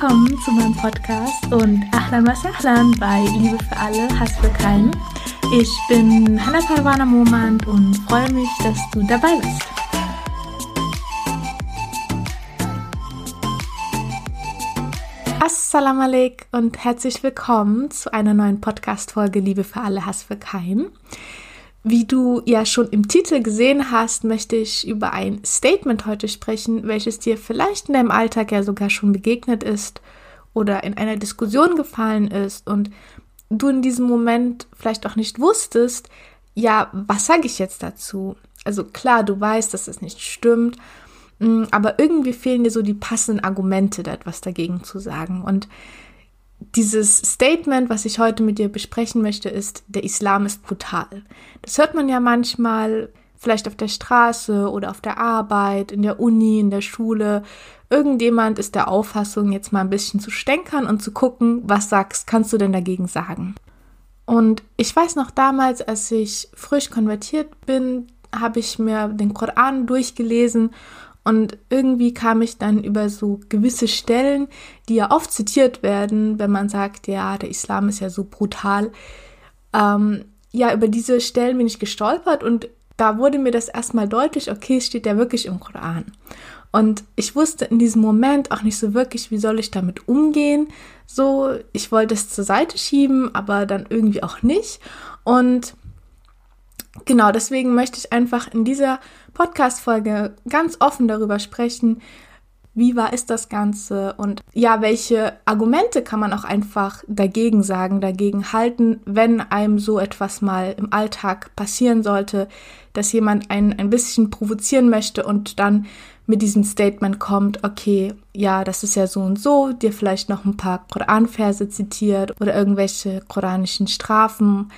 Willkommen zu meinem Podcast und Ahlan was Ahlan bei Liebe für alle, Hass für keinen. Ich bin Hannah Parwana Momand und freue mich, dass du dabei bist. Assalamu alaikum und herzlich willkommen zu einer neuen Podcast-Folge Liebe für alle, Hass für keinen. Wie du ja schon im Titel gesehen hast, möchte ich über ein Statement heute sprechen, welches dir vielleicht in deinem Alltag ja sogar schon begegnet ist oder in einer Diskussion gefallen ist und du in diesem Moment vielleicht auch nicht wusstest, ja, was sage ich jetzt dazu? Also klar, du weißt, dass es nicht stimmt, mm, aber irgendwie fehlen dir so die passenden Argumente, da etwas dagegen zu sagen. Und dieses Statement, was ich heute mit dir besprechen möchte, ist, der Islam ist brutal. Das hört man ja manchmal, vielleicht auf der Straße oder auf der Arbeit, in der Uni, in der Schule. Irgendjemand ist der Auffassung, jetzt mal ein bisschen zu stänkern und zu gucken, was sagst, kannst du denn dagegen sagen? Und ich weiß noch damals, als ich frisch konvertiert bin, habe ich mir den Koran durchgelesen und irgendwie kam ich dann über so gewisse Stellen, die ja oft zitiert werden, wenn man sagt, ja, der Islam ist ja so brutal. Ähm, ja, über diese Stellen bin ich gestolpert und da wurde mir das erstmal deutlich, okay, es steht ja wirklich im Koran. Und ich wusste in diesem Moment auch nicht so wirklich, wie soll ich damit umgehen. So, ich wollte es zur Seite schieben, aber dann irgendwie auch nicht. Und genau deswegen möchte ich einfach in dieser Podcast-Folge ganz offen darüber sprechen, wie wahr ist das Ganze und ja, welche Argumente kann man auch einfach dagegen sagen, dagegen halten, wenn einem so etwas mal im Alltag passieren sollte, dass jemand einen ein bisschen provozieren möchte und dann mit diesem Statement kommt, okay, ja, das ist ja so und so, dir vielleicht noch ein paar Koranverse zitiert oder irgendwelche koranischen Strafen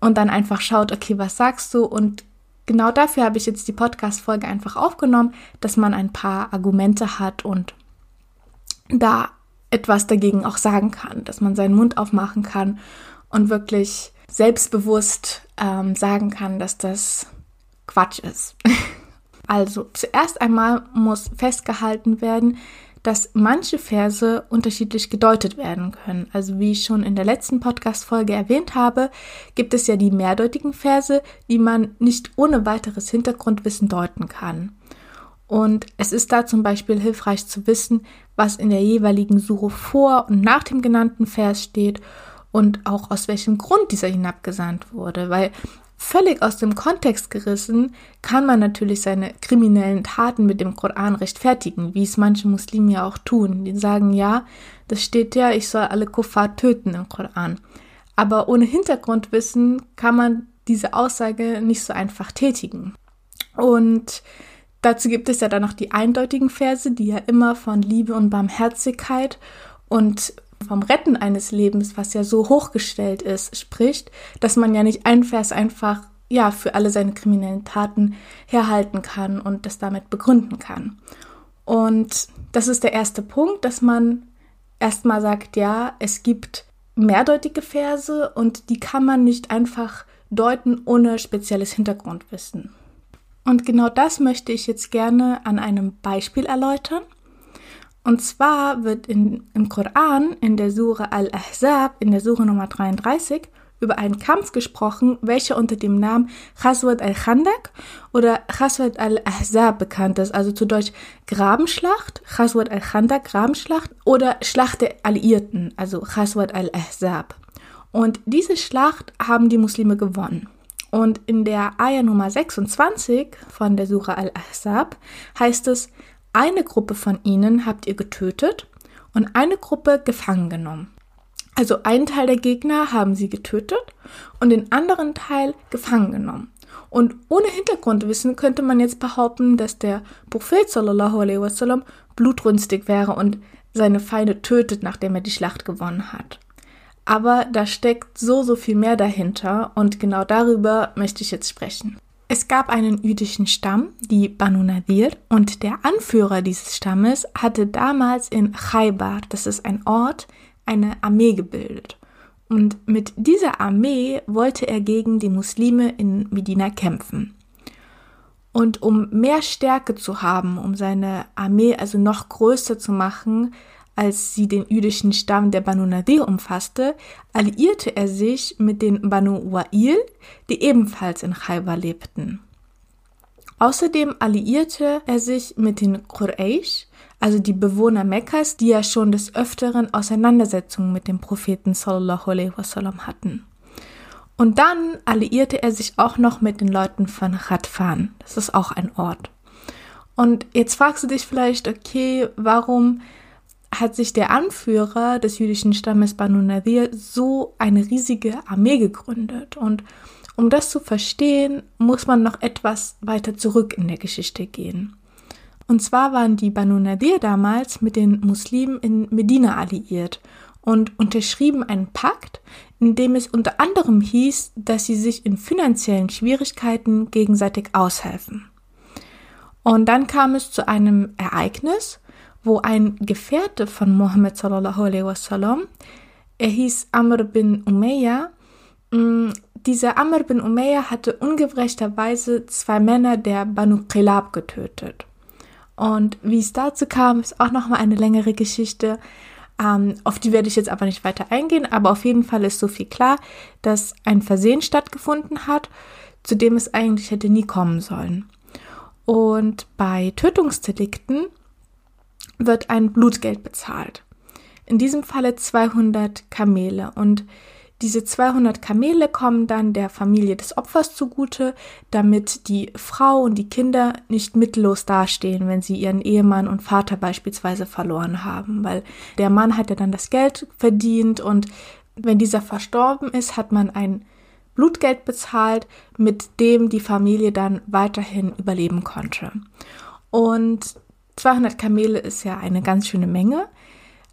und dann einfach schaut, okay, was sagst du? Und genau dafür habe ich jetzt die Podcast-Folge einfach aufgenommen, dass man ein paar Argumente hat und da etwas dagegen auch sagen kann, dass man seinen Mund aufmachen kann und wirklich selbstbewusst ähm, sagen kann, dass das Quatsch ist. also zuerst einmal muss festgehalten werden, dass manche Verse unterschiedlich gedeutet werden können. Also wie ich schon in der letzten Podcast-Folge erwähnt habe, gibt es ja die mehrdeutigen Verse, die man nicht ohne weiteres Hintergrundwissen deuten kann. Und es ist da zum Beispiel hilfreich zu wissen, was in der jeweiligen Suche vor und nach dem genannten Vers steht und auch aus welchem Grund dieser hinabgesandt wurde, weil Völlig aus dem Kontext gerissen kann man natürlich seine kriminellen Taten mit dem Koran rechtfertigen, wie es manche Muslime ja auch tun. Die sagen, ja, das steht ja, ich soll alle Kuffar töten im Koran. Aber ohne Hintergrundwissen kann man diese Aussage nicht so einfach tätigen. Und dazu gibt es ja dann noch die eindeutigen Verse, die ja immer von Liebe und Barmherzigkeit und vom Retten eines Lebens, was ja so hochgestellt ist, spricht, dass man ja nicht ein Vers einfach ja für alle seine kriminellen Taten herhalten kann und das damit begründen kann. Und das ist der erste Punkt, dass man erstmal sagt, ja, es gibt mehrdeutige Verse und die kann man nicht einfach deuten ohne spezielles Hintergrundwissen. Und genau das möchte ich jetzt gerne an einem Beispiel erläutern. Und zwar wird in, im Koran, in der Sure Al-Ahzab, in der Sure Nummer 33, über einen Kampf gesprochen, welcher unter dem Namen Khaswat al-Khandak oder Khaswat al-Ahzab bekannt ist, also zu Deutsch Grabenschlacht, Khaswat al-Khandak, Grabenschlacht oder Schlacht der Alliierten, also Khaswat al-Ahzab. Und diese Schlacht haben die Muslime gewonnen. Und in der Ayah Nummer 26 von der Sura Al-Ahzab heißt es, eine Gruppe von ihnen habt ihr getötet und eine Gruppe gefangen genommen. Also einen Teil der Gegner haben sie getötet und den anderen Teil gefangen genommen. Und ohne Hintergrundwissen könnte man jetzt behaupten, dass der Prophet sallallahu alaihi wasallam blutrünstig wäre und seine Feinde tötet, nachdem er die Schlacht gewonnen hat. Aber da steckt so, so viel mehr dahinter und genau darüber möchte ich jetzt sprechen. Es gab einen jüdischen Stamm, die Banu Nadir, und der Anführer dieses Stammes hatte damals in Khaybar, das ist ein Ort, eine Armee gebildet. Und mit dieser Armee wollte er gegen die Muslime in Medina kämpfen. Und um mehr Stärke zu haben, um seine Armee also noch größer zu machen, als sie den jüdischen Stamm der Banu Nadir umfasste, alliierte er sich mit den Banu Wa'il, die ebenfalls in Khaybar lebten. Außerdem alliierte er sich mit den Quraysh, also die Bewohner Mekkas, die ja schon des Öfteren Auseinandersetzungen mit dem Propheten sallallahu alaihi wasallam hatten. Und dann alliierte er sich auch noch mit den Leuten von Khatfan. Das ist auch ein Ort. Und jetzt fragst du dich vielleicht, okay, warum hat sich der Anführer des jüdischen Stammes Banu Nadir so eine riesige Armee gegründet. Und um das zu verstehen, muss man noch etwas weiter zurück in der Geschichte gehen. Und zwar waren die Banu Nadir damals mit den Muslimen in Medina alliiert und unterschrieben einen Pakt, in dem es unter anderem hieß, dass sie sich in finanziellen Schwierigkeiten gegenseitig aushelfen. Und dann kam es zu einem Ereignis, wo ein Gefährte von Mohammed sallallahu alaihi wasallam, er hieß Amr bin Umayya, mm, dieser Amr bin Umayya hatte ungerechterweise zwei Männer der Banu Qilab getötet. Und wie es dazu kam, ist auch nochmal eine längere Geschichte. Ähm, auf die werde ich jetzt aber nicht weiter eingehen, aber auf jeden Fall ist so viel klar, dass ein Versehen stattgefunden hat, zu dem es eigentlich hätte nie kommen sollen. Und bei Tötungsdelikten wird ein Blutgeld bezahlt. In diesem Falle 200 Kamele und diese 200 Kamele kommen dann der Familie des Opfers zugute, damit die Frau und die Kinder nicht mittellos dastehen, wenn sie ihren Ehemann und Vater beispielsweise verloren haben, weil der Mann hat ja dann das Geld verdient und wenn dieser verstorben ist, hat man ein Blutgeld bezahlt, mit dem die Familie dann weiterhin überleben konnte. Und 200 Kamele ist ja eine ganz schöne Menge.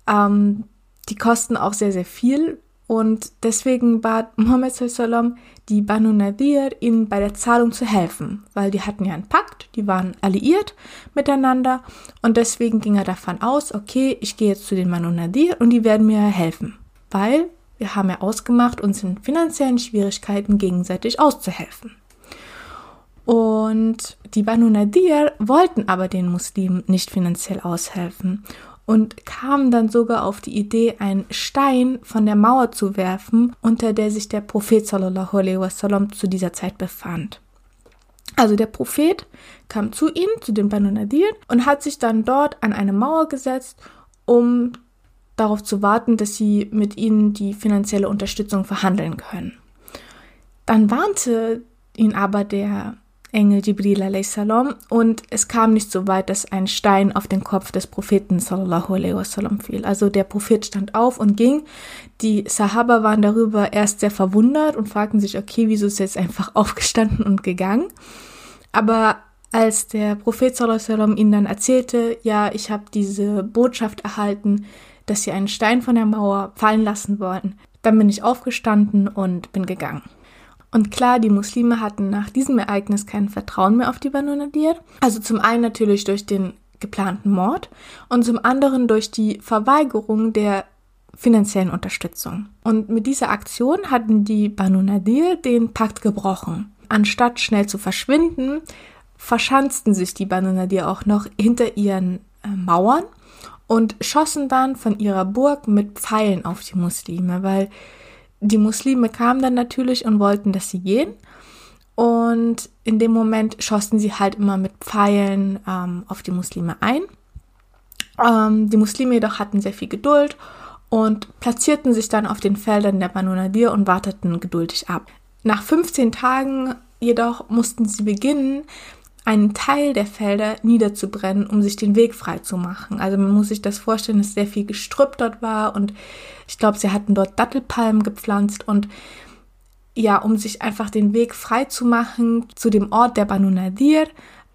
Ähm, die kosten auch sehr, sehr viel. Und deswegen bat Mohammed sallam die Banu Nadir, ihnen bei der Zahlung zu helfen, weil die hatten ja einen Pakt, die waren alliiert miteinander und deswegen ging er davon aus, okay, ich gehe jetzt zu den Banu Nadir und die werden mir helfen, weil wir haben ja ausgemacht, uns in finanziellen Schwierigkeiten gegenseitig auszuhelfen. Und die Banu Nadir wollten aber den Muslimen nicht finanziell aushelfen und kamen dann sogar auf die Idee, einen Stein von der Mauer zu werfen, unter der sich der Prophet sallallahu alaihi wasallam zu dieser Zeit befand. Also der Prophet kam zu ihnen, zu den Banu Nadir, und hat sich dann dort an eine Mauer gesetzt, um darauf zu warten, dass sie mit ihnen die finanzielle Unterstützung verhandeln können. Dann warnte ihn aber der Engel Jibril salam und es kam nicht so weit, dass ein Stein auf den Kopf des Propheten sallallahu wasallam fiel. Also der Prophet stand auf und ging. Die Sahaba waren darüber erst sehr verwundert und fragten sich, okay, wieso ist er jetzt einfach aufgestanden und gegangen? Aber als der Prophet sallallahu ihnen dann erzählte, ja, ich habe diese Botschaft erhalten, dass sie einen Stein von der Mauer fallen lassen wollten, dann bin ich aufgestanden und bin gegangen. Und klar, die Muslime hatten nach diesem Ereignis kein Vertrauen mehr auf die Banu Nadir. Also zum einen natürlich durch den geplanten Mord und zum anderen durch die Verweigerung der finanziellen Unterstützung. Und mit dieser Aktion hatten die Banu Nadir den Pakt gebrochen. Anstatt schnell zu verschwinden, verschanzten sich die Banu Nadir auch noch hinter ihren äh, Mauern und schossen dann von ihrer Burg mit Pfeilen auf die Muslime, weil die Muslime kamen dann natürlich und wollten, dass sie gehen. Und in dem Moment schossen sie halt immer mit Pfeilen ähm, auf die Muslime ein. Ähm, die Muslime jedoch hatten sehr viel Geduld und platzierten sich dann auf den Feldern der Banu Nadir und warteten geduldig ab. Nach 15 Tagen jedoch mussten sie beginnen, einen Teil der Felder niederzubrennen, um sich den Weg frei zu machen. Also man muss sich das vorstellen, dass sehr viel Gestrüpp dort war und ich glaube, sie hatten dort Dattelpalmen gepflanzt und ja, um sich einfach den Weg frei zu machen zu dem Ort der Banu Nadir,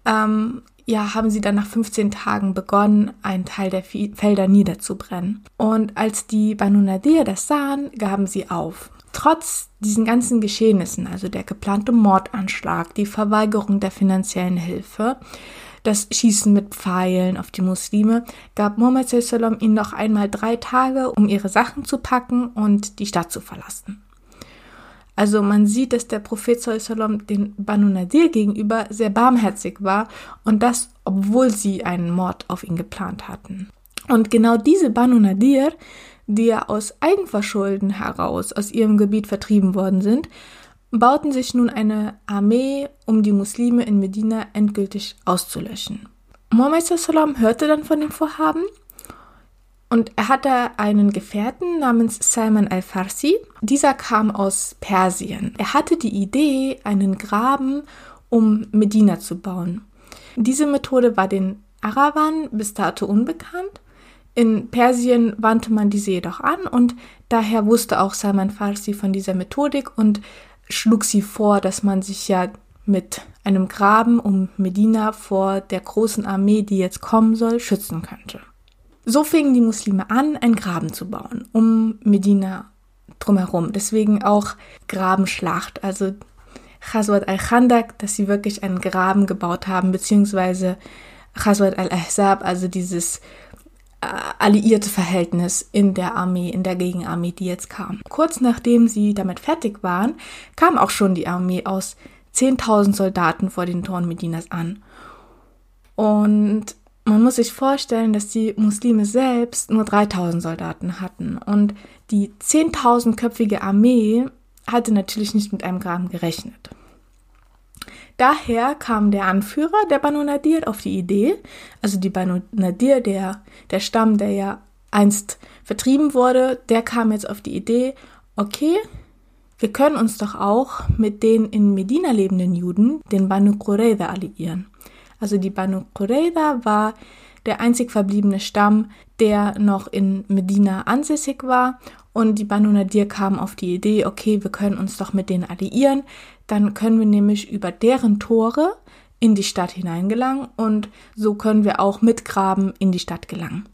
ähm, ja, haben sie dann nach 15 Tagen begonnen, einen Teil der Felder niederzubrennen. Und als die Banu Nadir das sahen, gaben sie auf. Trotz diesen ganzen Geschehnissen, also der geplante Mordanschlag, die Verweigerung der finanziellen Hilfe, das Schießen mit Pfeilen auf die Muslime, gab Muhammad sallam ihnen noch einmal drei Tage, um ihre Sachen zu packen und die Stadt zu verlassen. Also man sieht, dass der Prophet sallam den Banu Nadir gegenüber sehr barmherzig war und das, obwohl sie einen Mord auf ihn geplant hatten. Und genau diese Banu Nadir, die ja aus Eigenverschulden heraus aus ihrem Gebiet vertrieben worden sind, bauten sich nun eine Armee, um die Muslime in Medina endgültig auszulöschen. Muhammad sallam hörte dann von dem Vorhaben und er hatte einen Gefährten namens Salman al-Farsi. Dieser kam aus Persien. Er hatte die Idee, einen Graben um Medina zu bauen. Diese Methode war den Arabern bis dato unbekannt. In Persien wandte man diese jedoch an und daher wusste auch Salman Farsi von dieser Methodik und schlug sie vor, dass man sich ja mit einem Graben um Medina vor der großen Armee, die jetzt kommen soll, schützen könnte. So fingen die Muslime an, einen Graben zu bauen um Medina drumherum. Deswegen auch Grabenschlacht, also Khazwat al-Khandak, dass sie wirklich einen Graben gebaut haben, beziehungsweise Khazwat al-Ahzab, also dieses alliierte Verhältnis in der Armee, in der Gegenarmee, die jetzt kam. Kurz nachdem sie damit fertig waren, kam auch schon die Armee aus 10.000 Soldaten vor den Toren Medinas an. Und man muss sich vorstellen, dass die Muslime selbst nur 3000 Soldaten hatten und die 10.000-köpfige Armee hatte natürlich nicht mit einem Graben gerechnet. Daher kam der Anführer der Banu Nadir auf die Idee, also die Banu Nadir, der, der Stamm, der ja einst vertrieben wurde, der kam jetzt auf die Idee, okay, wir können uns doch auch mit den in Medina lebenden Juden, den Banu Qurayza, alliieren. Also die Banu Qurayza war der einzig verbliebene Stamm, der noch in Medina ansässig war. Und die Banu Nadir kamen auf die Idee, okay, wir können uns doch mit denen alliieren. Dann können wir nämlich über deren Tore in die Stadt hineingelangen und so können wir auch mit Graben in die Stadt gelangen.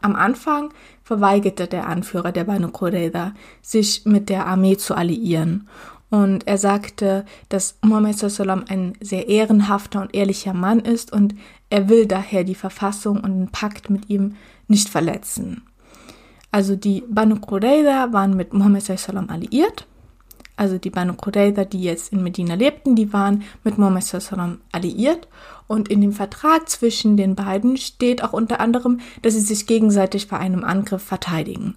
Am Anfang verweigerte der Anführer der Banu Qurayza, sich mit der Armee zu alliieren. Und er sagte, dass Muhammad sallam ein sehr ehrenhafter und ehrlicher Mann ist und er will daher die Verfassung und den Pakt mit ihm nicht verletzen. Also die Banu Qurayza waren mit Muhammad sallam alliiert also die Banu Qurayza, die jetzt in Medina lebten, die waren mit Muhammad sallam alliiert. Und in dem Vertrag zwischen den beiden steht auch unter anderem, dass sie sich gegenseitig bei einem Angriff verteidigen.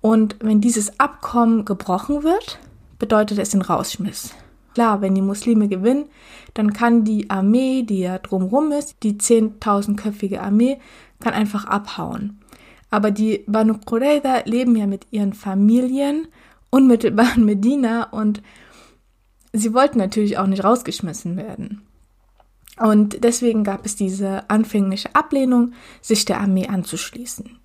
Und wenn dieses Abkommen gebrochen wird, bedeutet es den Rausschmiss. Klar, wenn die Muslime gewinnen, dann kann die Armee, die ja drumrum ist, die 10.000-köpfige Armee, kann einfach abhauen. Aber die Banu Qurayza leben ja mit ihren Familien unmittelbar in Medina und sie wollten natürlich auch nicht rausgeschmissen werden. Und deswegen gab es diese anfängliche Ablehnung, sich der Armee anzuschließen.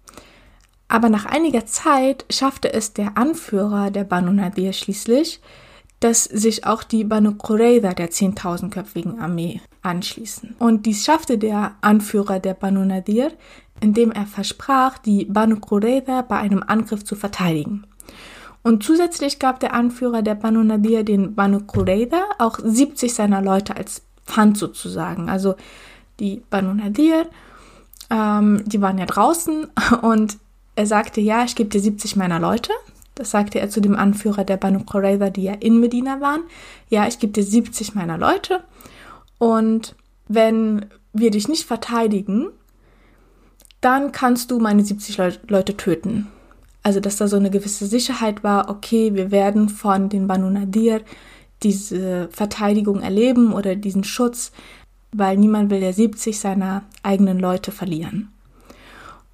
Aber nach einiger Zeit schaffte es der Anführer der Banu Nadir schließlich, dass sich auch die Banu Qurayza der 10.000-köpfigen Armee anschließen. Und dies schaffte der Anführer der Banu Nadir, indem er versprach, die Banu Qurayza bei einem Angriff zu verteidigen. Und zusätzlich gab der Anführer der Banu Nadir den Banu Qurayza auch 70 seiner Leute als Pfand sozusagen. Also die Banu Nadir, ähm, die waren ja draußen und er sagte, ja, ich gebe dir 70 meiner Leute. Das sagte er zu dem Anführer der Banu Qurayza, die ja in Medina waren. Ja, ich gebe dir 70 meiner Leute. Und wenn wir dich nicht verteidigen, dann kannst du meine 70 Le Leute töten. Also, dass da so eine gewisse Sicherheit war, okay, wir werden von den Banu Nadir diese Verteidigung erleben oder diesen Schutz, weil niemand will ja 70 seiner eigenen Leute verlieren.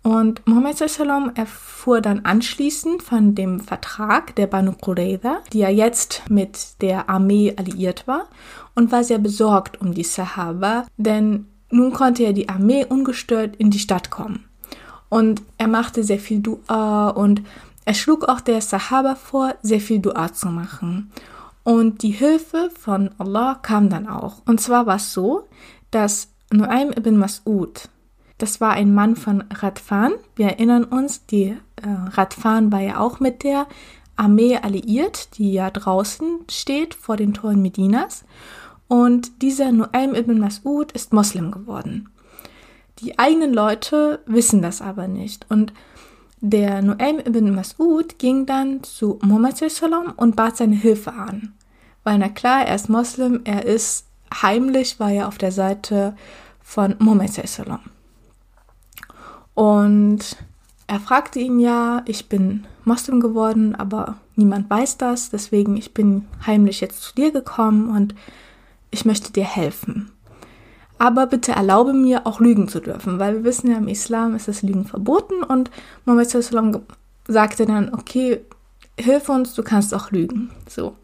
Und Mohammed sallam erfuhr dann anschließend von dem Vertrag der Banu Qurayza, die ja jetzt mit der Armee alliiert war, und war sehr besorgt um die Sahaba, denn nun konnte ja die Armee ungestört in die Stadt kommen. Und er machte sehr viel Dua und er schlug auch der Sahaba vor, sehr viel Dua zu machen. Und die Hilfe von Allah kam dann auch. Und zwar war es so, dass Nuaym ibn Mas'ud, das war ein Mann von Radfan. Wir erinnern uns, die äh, Radfan war ja auch mit der Armee alliiert, die ja draußen steht vor den Toren Medinas. Und dieser Nuaym ibn Mas'ud ist Moslem geworden. Die eigenen Leute wissen das aber nicht. Und der Nuaym ibn Mas'ud ging dann zu Muhammad und bat seine Hilfe an. Weil na klar, er ist Moslem, er ist heimlich, war er auf der Seite von Muhammad. Und er fragte ihn ja, ich bin Moslem geworden, aber niemand weiß das, deswegen ich bin heimlich jetzt zu dir gekommen und ich möchte dir helfen. Aber bitte erlaube mir auch lügen zu dürfen, weil wir wissen ja, im Islam ist das Lügen verboten und Muhammad sagte dann, okay, hilf uns, du kannst auch lügen. So.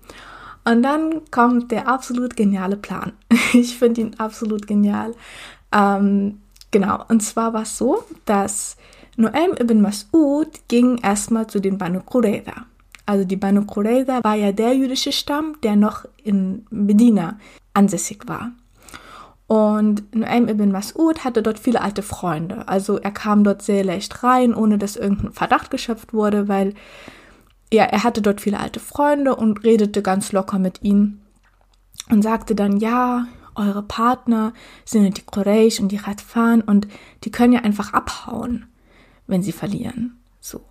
Und dann kommt der absolut geniale Plan. Ich finde ihn absolut genial. Ähm, genau, und zwar war es so, dass Noaim ibn Mas'ud ging erstmal zu den Banu Qurayza. Also die Banu Qurayza war ja der jüdische Stamm, der noch in Medina ansässig war. Und Nuaym ibn Mas'ud hatte dort viele alte Freunde. Also er kam dort sehr leicht rein, ohne dass irgendein Verdacht geschöpft wurde, weil ja, er hatte dort viele alte Freunde und redete ganz locker mit ihnen und sagte dann, ja, eure Partner sind die Quraysh und die Radfan und die können ja einfach abhauen, wenn sie verlieren. So.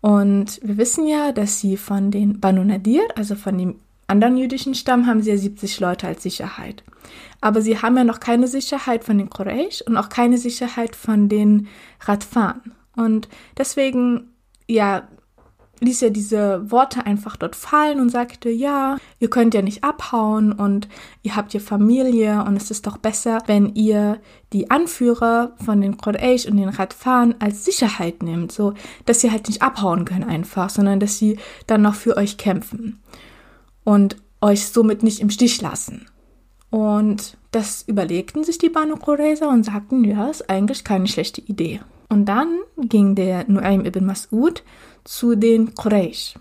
Und wir wissen ja, dass sie von den Banu Nadir, also von dem anderen jüdischen Stamm, haben sie ja 70 Leute als Sicherheit. Aber sie haben ja noch keine Sicherheit von den Quraysh und auch keine Sicherheit von den Radfan. Und deswegen, ja, ließ er diese Worte einfach dort fallen und sagte, ja, ihr könnt ja nicht abhauen und ihr habt ja Familie und es ist doch besser, wenn ihr die Anführer von den Quraysh und den Radfan als Sicherheit nehmt, so dass sie halt nicht abhauen können einfach, sondern dass sie dann noch für euch kämpfen und euch somit nicht im Stich lassen. Und das überlegten sich die Banu Qurayza und sagten, ja, ist eigentlich keine schlechte Idee. Und dann ging der Nuaym ibn Mas'ud zu den Quraysh.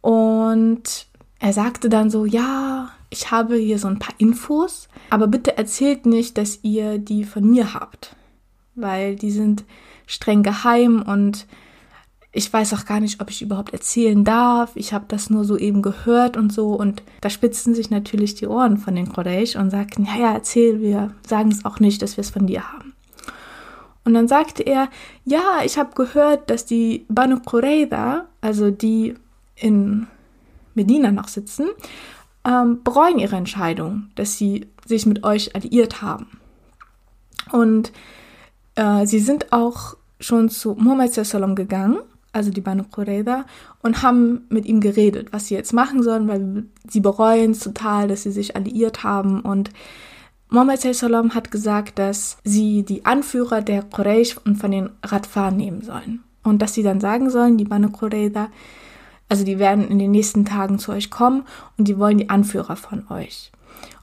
Und er sagte dann so, ja, ich habe hier so ein paar Infos, aber bitte erzählt nicht, dass ihr die von mir habt, weil die sind streng geheim und ich weiß auch gar nicht, ob ich überhaupt erzählen darf. Ich habe das nur so eben gehört und so. Und da spitzten sich natürlich die Ohren von den Quraysh und sagten, ja, ja, erzähl, wir sagen es auch nicht, dass wir es von dir haben. Und dann sagte er, ja, ich habe gehört, dass die Banu Qurayza, also die in Medina noch sitzen, ähm, bereuen ihre Entscheidung, dass sie sich mit euch alliiert haben. Und äh, sie sind auch schon zu Muhammad gegangen, also die Banu Qurayza, und haben mit ihm geredet, was sie jetzt machen sollen, weil sie bereuen es total, dass sie sich alliiert haben und Mohammed Sallam hat gesagt, dass sie die Anführer der Quraysh und von den Radfar nehmen sollen. Und dass sie dann sagen sollen, die Banu Qurayza, also die werden in den nächsten Tagen zu euch kommen und die wollen die Anführer von euch.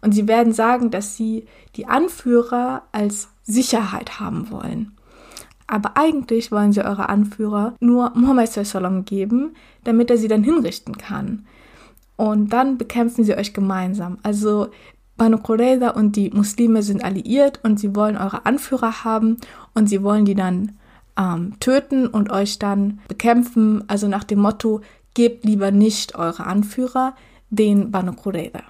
Und sie werden sagen, dass sie die Anführer als Sicherheit haben wollen. Aber eigentlich wollen sie eure Anführer nur Muhammad Sallam geben, damit er sie dann hinrichten kann. Und dann bekämpfen sie euch gemeinsam. Also Banu Qurayza und die Muslime sind alliiert und sie wollen eure Anführer haben und sie wollen die dann ähm, töten und euch dann bekämpfen. Also nach dem Motto, gebt lieber nicht eure Anführer den Banu Qurayza.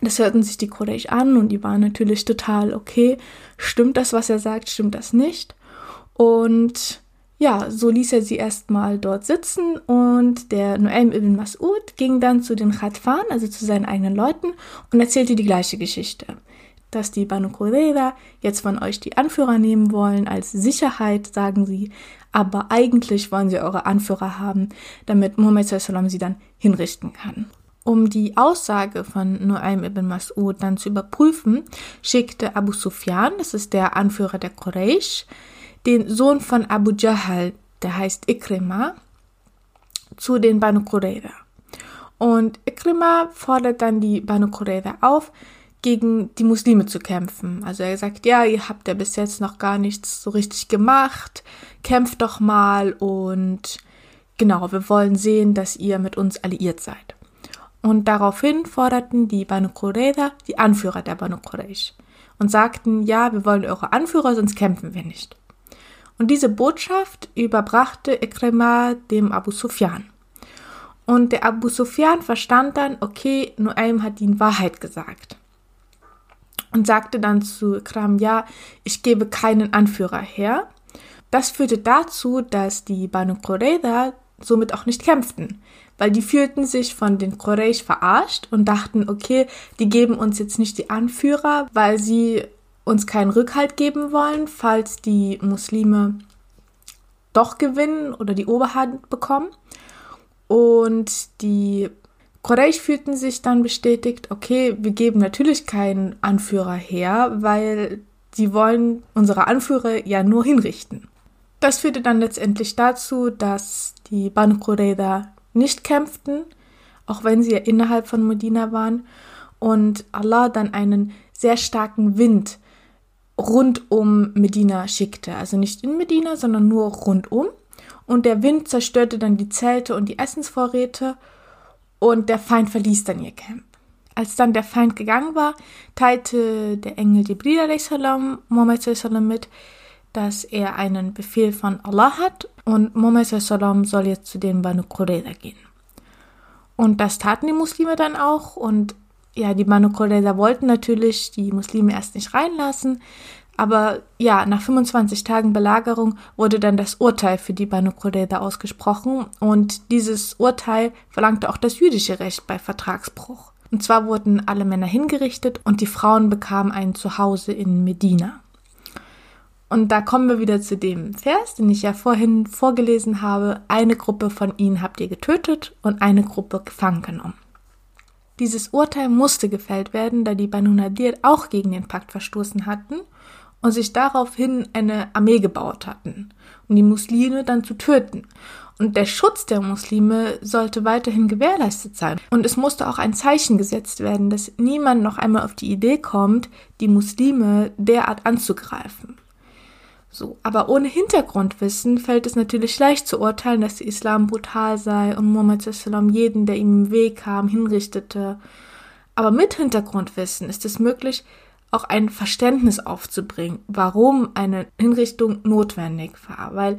Das hörten sich die Quraysh an und die waren natürlich total okay. Stimmt das, was er sagt? Stimmt das nicht? Und ja, so ließ er sie erstmal dort sitzen und der Noaim ibn Mas'ud ging dann zu den Khatfan, also zu seinen eigenen Leuten, und erzählte die gleiche Geschichte. Dass die Banu Qurayza jetzt von euch die Anführer nehmen wollen als Sicherheit, sagen sie, aber eigentlich wollen sie eure Anführer haben, damit Muhammad sie dann hinrichten kann. Um die Aussage von Nuaym ibn Mas'ud dann zu überprüfen, schickte Abu Sufyan, das ist der Anführer der Quraysh, den Sohn von Abu Jahal, der heißt Ikrima, zu den Banu Qurayza. Und Ikrima fordert dann die Banu Qurayza auf, gegen die Muslime zu kämpfen. Also er sagt, ja, ihr habt ja bis jetzt noch gar nichts so richtig gemacht, kämpft doch mal und genau, wir wollen sehen, dass ihr mit uns alliiert seid. Und daraufhin forderten die Banu Qurayza die Anführer der Banu Quraysh und sagten, ja, wir wollen eure Anführer, sonst kämpfen wir nicht. Und diese Botschaft überbrachte Ikrima dem Abu Sufyan. Und der Abu Sufyan verstand dann, okay, Nuaym hat die Wahrheit gesagt. Und sagte dann zu Ikram, ja, ich gebe keinen Anführer her. Das führte dazu, dass die Banu Qurayza somit auch nicht kämpften, weil die fühlten sich von den Quraysh verarscht und dachten, okay, die geben uns jetzt nicht die Anführer, weil sie uns keinen Rückhalt geben wollen, falls die Muslime doch gewinnen oder die Oberhand bekommen. Und die Quraysh fühlten sich dann bestätigt, okay, wir geben natürlich keinen Anführer her, weil sie wollen unsere Anführer ja nur hinrichten. Das führte dann letztendlich dazu, dass die Banu Qurayza nicht kämpften, auch wenn sie ja innerhalb von Medina waren, und Allah dann einen sehr starken Wind rund um Medina schickte. Also nicht in Medina, sondern nur rundum. Und der Wind zerstörte dann die Zelte und die Essensvorräte und der Feind verließ dann ihr Camp. Als dann der Feind gegangen war, teilte der Engel Jibril a.s. Muhammad mit, dass er einen Befehl von Allah hat und Muhammad soll jetzt zu den Banu Qurayza gehen. Und das taten die Muslime dann auch und ja, die Banu Qurayza wollten natürlich die Muslime erst nicht reinlassen, aber ja, nach 25 Tagen Belagerung wurde dann das Urteil für die Banu Qurayza ausgesprochen und dieses Urteil verlangte auch das jüdische Recht bei Vertragsbruch. Und zwar wurden alle Männer hingerichtet und die Frauen bekamen ein Zuhause in Medina. Und da kommen wir wieder zu dem Vers, den ich ja vorhin vorgelesen habe. Eine Gruppe von ihnen habt ihr getötet und eine Gruppe gefangen genommen. Dieses Urteil musste gefällt werden, da die Banu Nadir auch gegen den Pakt verstoßen hatten und sich daraufhin eine Armee gebaut hatten, um die Muslime dann zu töten. Und der Schutz der Muslime sollte weiterhin gewährleistet sein. Und es musste auch ein Zeichen gesetzt werden, dass niemand noch einmal auf die Idee kommt, die Muslime derart anzugreifen. So, aber ohne Hintergrundwissen fällt es natürlich leicht zu urteilen, dass der Islam brutal sei und Muhammad jeden, der ihm im Weg kam, hinrichtete. Aber mit Hintergrundwissen ist es möglich, auch ein Verständnis aufzubringen, warum eine Hinrichtung notwendig war, weil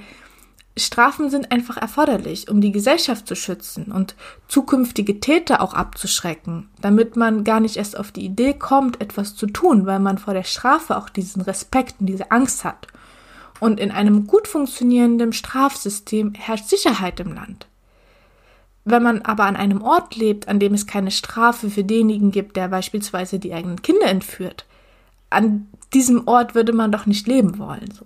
Strafen sind einfach erforderlich, um die Gesellschaft zu schützen und zukünftige Täter auch abzuschrecken, damit man gar nicht erst auf die Idee kommt, etwas zu tun, weil man vor der Strafe auch diesen Respekt und diese Angst hat. Und in einem gut funktionierenden Strafsystem herrscht Sicherheit im Land. Wenn man aber an einem Ort lebt, an dem es keine Strafe für denjenigen gibt, der beispielsweise die eigenen Kinder entführt, an diesem Ort würde man doch nicht leben wollen. So.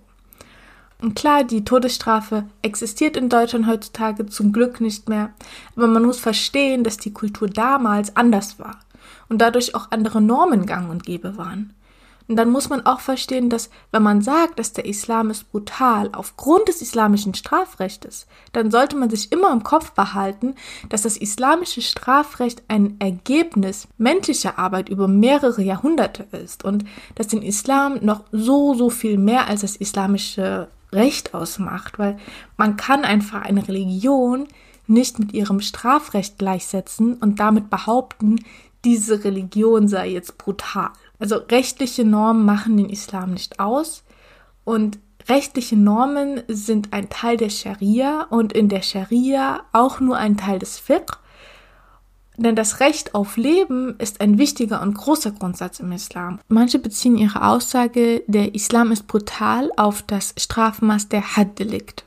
Und klar, die Todesstrafe existiert in Deutschland heutzutage zum Glück nicht mehr, aber man muss verstehen, dass die Kultur damals anders war und dadurch auch andere Normen gang und gäbe waren. Und dann muss man auch verstehen, dass wenn man sagt, dass der Islam ist brutal aufgrund des islamischen Strafrechtes, dann sollte man sich immer im Kopf behalten, dass das islamische Strafrecht ein Ergebnis menschlicher Arbeit über mehrere Jahrhunderte ist und dass den Islam noch so, so viel mehr als das islamische Recht ausmacht, weil man kann einfach eine Religion nicht mit ihrem Strafrecht gleichsetzen und damit behaupten, diese Religion sei jetzt brutal. Also rechtliche Normen machen den Islam nicht aus und rechtliche Normen sind ein Teil der Scharia und in der Scharia auch nur ein Teil des Fiqh. Denn das Recht auf Leben ist ein wichtiger und großer Grundsatz im Islam. Manche beziehen ihre Aussage, der Islam ist brutal, auf das Strafmaß der Had-Delikt.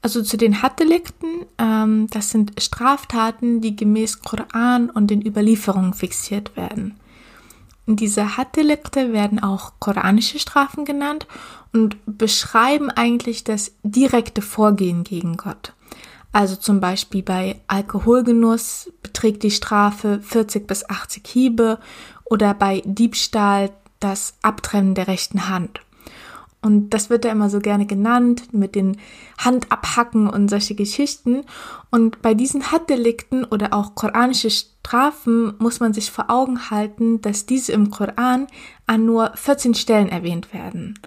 Also zu den Had-Delikten, ähm, das sind Straftaten, die gemäß Koran und den Überlieferungen fixiert werden. Diese Had-Delikte werden auch koranische Strafen genannt und beschreiben eigentlich das direkte Vorgehen gegen Gott. Also zum Beispiel bei Alkoholgenuss beträgt die Strafe 40 bis 80 Hiebe oder bei Diebstahl das Abtrennen der rechten Hand. Und das wird ja immer so gerne genannt mit den Handabhacken und solche Geschichten. Und bei diesen Haddelikten oder auch koranische Strafen muss man sich vor Augen halten, dass diese im Koran an nur 14 Stellen erwähnt werden.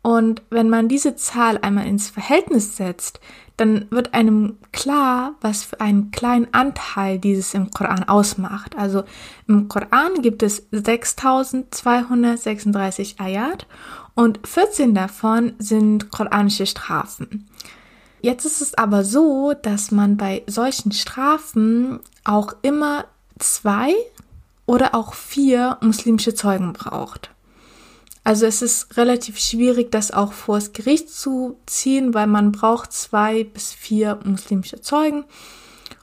Und wenn man diese Zahl einmal ins Verhältnis setzt, dann wird einem klar, was für einen kleinen Anteil dieses im Koran ausmacht. Also im Koran gibt es 6236 Ayat und 14 davon sind koranische Strafen. Jetzt ist es aber so, dass man bei solchen Strafen auch immer zwei oder auch vier muslimische Zeugen braucht. Also es ist relativ schwierig, das auch vors Gericht zu ziehen, weil man braucht zwei bis vier muslimische Zeugen.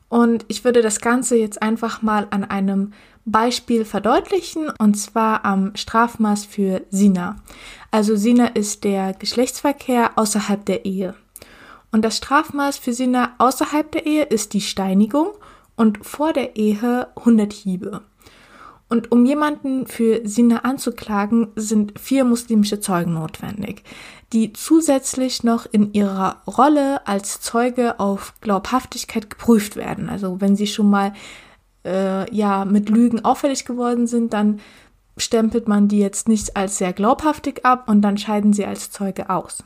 Und ich würde das Ganze jetzt einfach mal an einem Beispiel verdeutlichen, und zwar am Strafmaß für Sina. Also Sina ist der Geschlechtsverkehr außerhalb der Ehe. Und das Strafmaß für Sina außerhalb der Ehe ist die Steinigung und vor der Ehe 100 Hiebe. Und um jemanden für Sina anzuklagen, sind vier muslimische Zeugen notwendig, die zusätzlich noch in ihrer Rolle als Zeuge auf Glaubhaftigkeit geprüft werden. Also wenn sie schon mal äh, ja mit Lügen auffällig geworden sind, dann stempelt man die jetzt nicht als sehr glaubhaftig ab und dann scheiden sie als Zeuge aus.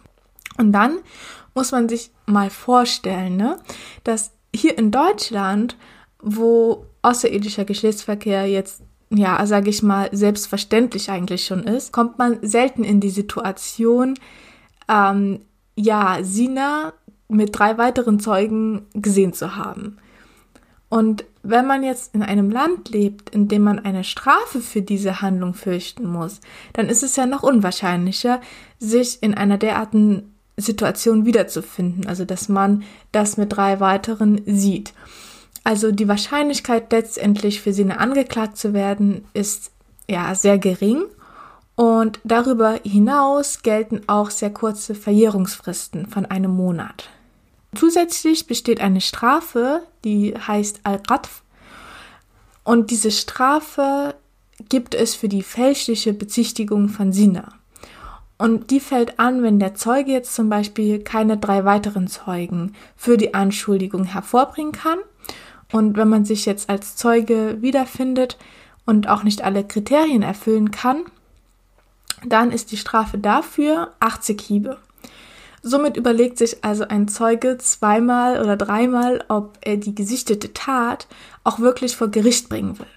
Und dann muss man sich mal vorstellen, ne, dass hier in Deutschland, wo außerirdischer Geschlechtsverkehr jetzt ja, sage ich mal, selbstverständlich eigentlich schon ist, kommt man selten in die Situation, ähm, ja, Sina mit drei weiteren Zeugen gesehen zu haben. Und wenn man jetzt in einem Land lebt, in dem man eine Strafe für diese Handlung fürchten muss, dann ist es ja noch unwahrscheinlicher, sich in einer derartigen Situation wiederzufinden, also dass man das mit drei weiteren sieht. Also die Wahrscheinlichkeit letztendlich für sie angeklagt zu werden ist ja sehr gering und darüber hinaus gelten auch sehr kurze Verjährungsfristen von einem Monat. Zusätzlich besteht eine Strafe, die heißt Al-Qatf. Und diese Strafe gibt es für die fälschliche Bezichtigung von Sina. Und die fällt an, wenn der Zeuge jetzt zum Beispiel keine drei weiteren Zeugen für die Anschuldigung hervorbringen kann. Und wenn man sich jetzt als Zeuge wiederfindet und auch nicht alle Kriterien erfüllen kann, dann ist die Strafe dafür 80 Hiebe. Somit überlegt sich also ein Zeuge zweimal oder dreimal, ob er die gesichtete Tat auch wirklich vor Gericht bringen will.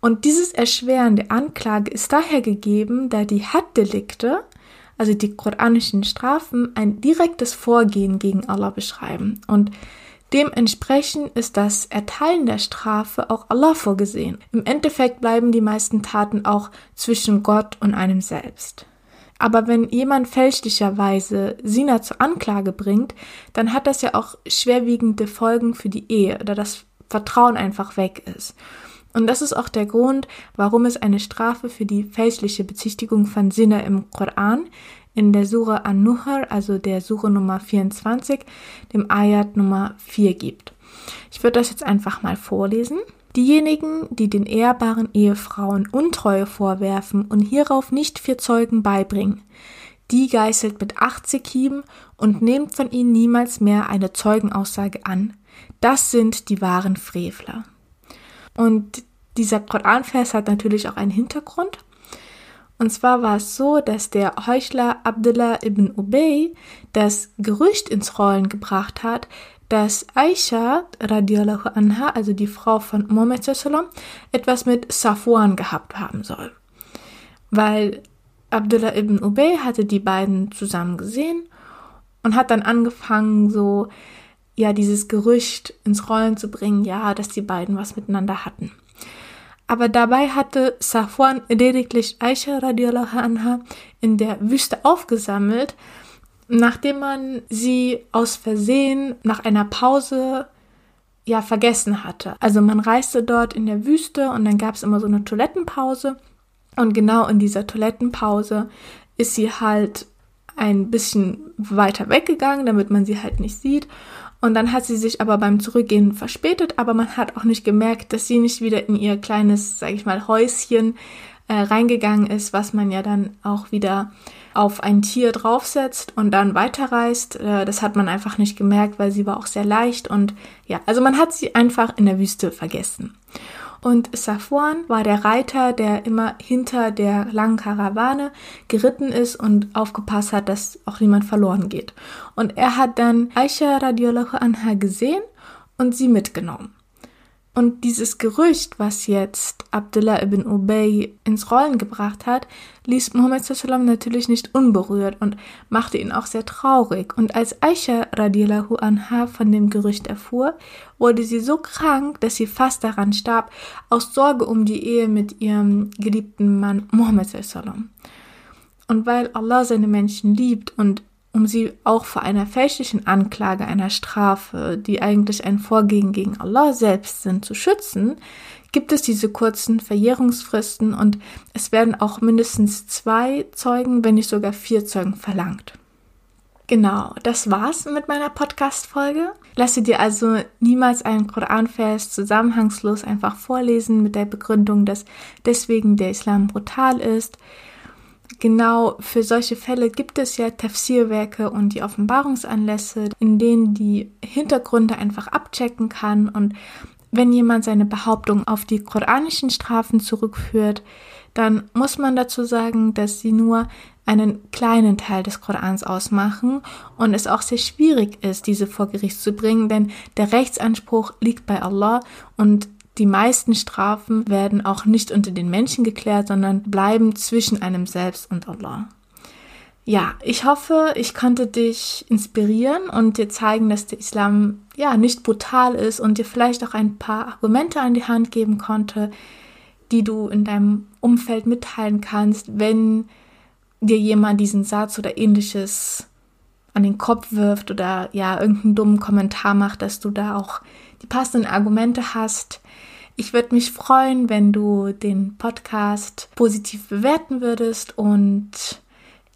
Und dieses Erschweren der Anklage ist daher gegeben, da die Had-Delikte, also die koranischen Strafen, ein direktes Vorgehen gegen Allah beschreiben. Und dementsprechend ist das Erteilen der Strafe auch Allah vorgesehen. Im Endeffekt bleiben die meisten Taten auch zwischen Gott und einem selbst. Aber wenn jemand fälschlicherweise Sina zur Anklage bringt, dann hat das ja auch schwerwiegende Folgen für die Ehe, da das Vertrauen einfach weg ist. Und das ist auch der Grund, warum es eine Strafe für die fälschliche Bezichtigung von Sinne im Koran in der Sure An-Nuhr, also der Sure Nummer 24, dem Ayat Nummer 4 gibt. Ich würde das jetzt einfach mal vorlesen. Diejenigen, die den ehrbaren Ehefrauen Untreue vorwerfen und hierauf nicht vier Zeugen beibringen, die geißelt mit 80 Hieben und nehmt von ihnen niemals mehr eine Zeugenaussage an. Das sind die wahren Frevler. Und dieser Koranvers hat natürlich auch einen Hintergrund. Und zwar war es so, dass der Heuchler Abdullah ibn Ubay das Gerücht ins Rollen gebracht hat, dass Aisha radiallahu anha, also die Frau von Mohammed sallam, etwas mit Safwan gehabt haben soll. Weil Abdullah ibn Ubay hatte die beiden zusammen gesehen und hat dann angefangen, so, ja, dieses Gerücht ins Rollen zu bringen, ja, dass die beiden was miteinander hatten. Aber dabei hatte Safwan lediglich Aisha radiallahu anha in der Wüste aufgesammelt nachdem man sie aus Versehen nach einer Pause ja vergessen hatte. Also man reiste dort in der Wüste und dann gab es immer so eine Toilettenpause und genau in dieser Toilettenpause ist sie halt ein bisschen weiter weggegangen, damit man sie halt nicht sieht. Und dann hat sie sich aber beim Zurückgehen verspätet, aber man hat auch nicht gemerkt, dass sie nicht wieder in ihr kleines, sag ich mal, Häuschen äh, reingegangen ist, was man ja dann auch wieder auf ein Tier draufsetzt und dann weiterreist. Äh, das hat man einfach nicht gemerkt, weil sie war auch sehr leicht und ja, also man hat sie einfach in der Wüste vergessen. Und Safwan war der Reiter, der immer hinter der langen Karawane geritten ist und aufgepasst hat, dass auch niemand verloren geht. Und er hat dann Aisha radiallahu anha gesehen und sie mitgenommen. Und dieses Gerücht, was jetzt Abdullah ibn Ubay ins Rollen gebracht hat, ließ Muhammad sallam natürlich nicht unberührt und machte ihn auch sehr traurig. Und als Aisha radiallahu anha von dem Gerücht erfuhr, wurde sie so krank, dass sie fast daran starb, aus Sorge um die Ehe mit ihrem geliebten Mann Muhammad sallam. Und weil Allah seine Menschen liebt und um sie auch vor einer fälschlichen Anklage einer Strafe, die eigentlich ein Vorgehen gegen Allah selbst sind, zu schützen, gibt es diese kurzen Verjährungsfristen und es werden auch mindestens zwei Zeugen, wenn nicht sogar vier Zeugen verlangt. Genau, das war's mit meiner Podcast-Folge. Lasse dir also niemals einen Koranvers zusammenhangslos einfach vorlesen mit der Begründung, dass deswegen der Islam brutal ist. Genau für solche Fälle gibt es ja Tafsirwerke und die Offenbarungsanlässe, in denen die Hintergründe einfach abchecken kann. Und wenn jemand seine Behauptung auf die koranischen Strafen zurückführt, dann muss man dazu sagen, dass sie nur einen kleinen Teil des Korans ausmachen und es auch sehr schwierig ist, diese vor Gericht zu bringen, denn der Rechtsanspruch liegt bei Allah und die meisten Strafen werden auch nicht unter den Menschen geklärt, sondern bleiben zwischen einem selbst und Allah. Ja, ich hoffe, ich konnte dich inspirieren und dir zeigen, dass der Islam ja nicht brutal ist und dir vielleicht auch ein paar Argumente an die Hand geben konnte, die du in deinem Umfeld mitteilen kannst, wenn dir jemand diesen Satz oder ähnliches an den Kopf wirft oder ja irgendeinen dummen Kommentar macht, dass du da auch die passenden Argumente hast. Ich würde mich freuen, wenn du den Podcast positiv bewerten würdest und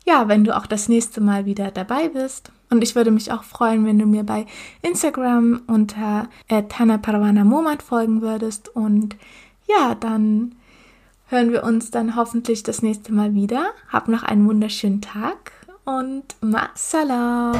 ja, wenn du auch das nächste Mal wieder dabei bist. Und ich würde mich auch freuen, wenn du mir bei Instagram unter Tana Parwana Momad folgen würdest. Und ja, dann hören wir uns dann hoffentlich das nächste Mal wieder. Hab noch einen wunderschönen Tag und Ma Salam.